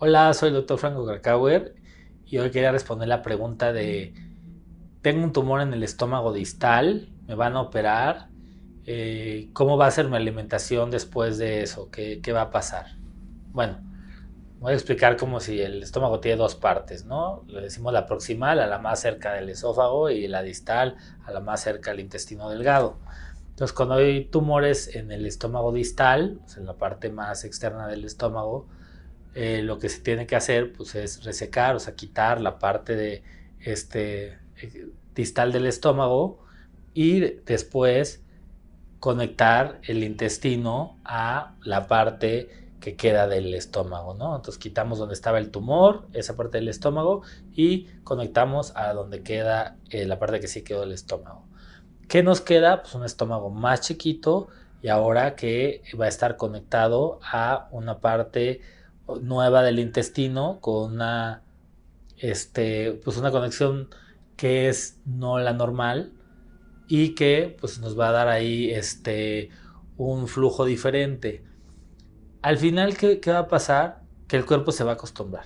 Hola, soy el doctor Franco Krakauer y hoy quería responder la pregunta de, tengo un tumor en el estómago distal, me van a operar, eh, ¿cómo va a ser mi alimentación después de eso? ¿Qué, ¿Qué, va a pasar? Bueno, voy a explicar como si el estómago tiene dos partes, ¿no? Le decimos la proximal a la más cerca del esófago y la distal a la más cerca del intestino delgado. Entonces, cuando hay tumores en el estómago distal, en la parte más externa del estómago, eh, lo que se tiene que hacer pues, es resecar, o sea, quitar la parte de este eh, distal del estómago y después conectar el intestino a la parte que queda del estómago, ¿no? Entonces quitamos donde estaba el tumor, esa parte del estómago, y conectamos a donde queda eh, la parte que sí quedó del estómago. ¿Qué nos queda? Pues un estómago más chiquito y ahora que va a estar conectado a una parte nueva del intestino con una, este, pues una conexión que es no la normal y que pues nos va a dar ahí este, un flujo diferente. Al final, ¿qué, ¿qué va a pasar? Que el cuerpo se va a acostumbrar.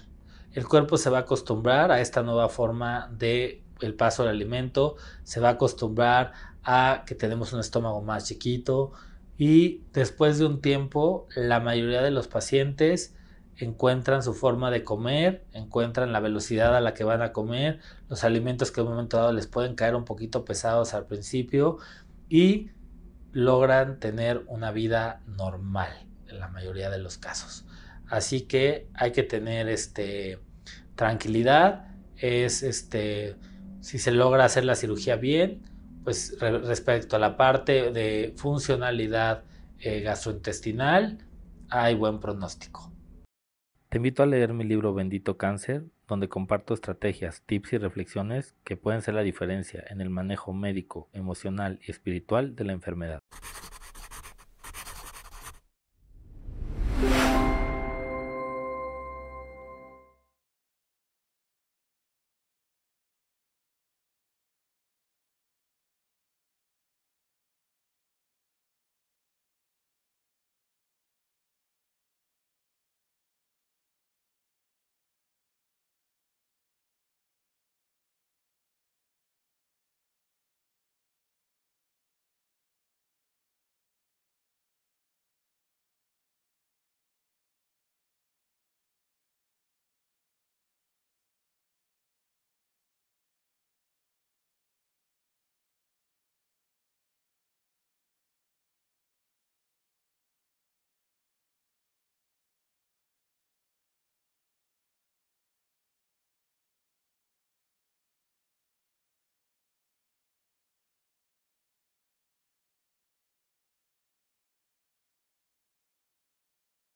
El cuerpo se va a acostumbrar a esta nueva forma de el paso del alimento, se va a acostumbrar a que tenemos un estómago más chiquito y después de un tiempo la mayoría de los pacientes encuentran su forma de comer, encuentran la velocidad a la que van a comer, los alimentos que en un momento dado les pueden caer un poquito pesados al principio y logran tener una vida normal en la mayoría de los casos. Así que hay que tener este tranquilidad, es este si se logra hacer la cirugía bien, pues respecto a la parte de funcionalidad eh, gastrointestinal, hay buen pronóstico. Te invito a leer mi libro Bendito Cáncer, donde comparto estrategias, tips y reflexiones que pueden ser la diferencia en el manejo médico, emocional y espiritual de la enfermedad.